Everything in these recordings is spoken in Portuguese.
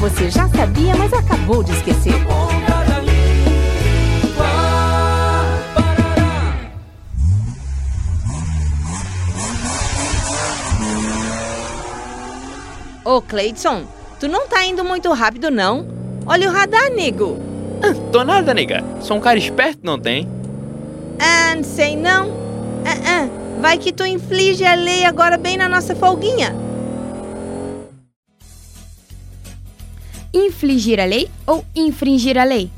você já sabia, mas acabou de esquecer. Ô, Cleidson, tu não tá indo muito rápido, não? Olha o radar, nego. Ah, tô nada, nega. Sou um cara esperto, não tem? Ah, não sei não. Ah, ah. Vai que tu inflige a lei agora bem na nossa folguinha. Infligir a lei ou infringir a lei?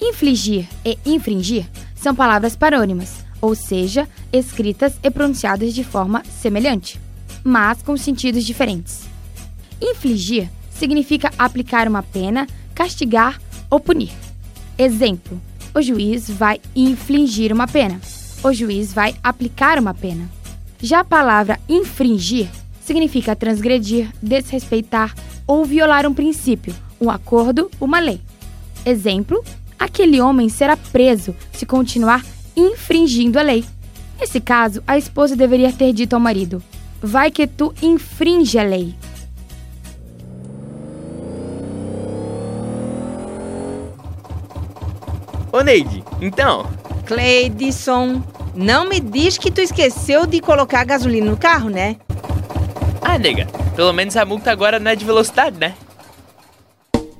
Infligir e infringir são palavras parônimas, ou seja, escritas e pronunciadas de forma semelhante, mas com sentidos diferentes. Infligir significa aplicar uma pena, castigar ou punir. Exemplo: o juiz vai infligir uma pena. O juiz vai aplicar uma pena. Já a palavra infringir significa transgredir, desrespeitar ou violar um princípio, um acordo, uma lei. Exemplo: aquele homem será preso se continuar infringindo a lei. Nesse caso, a esposa deveria ter dito ao marido: Vai que tu infringe a lei. Ô, Neide, então. Cleidson, não me diz que tu esqueceu de colocar gasolina no carro, né? Ah, nega, pelo menos a multa agora não é de velocidade, né?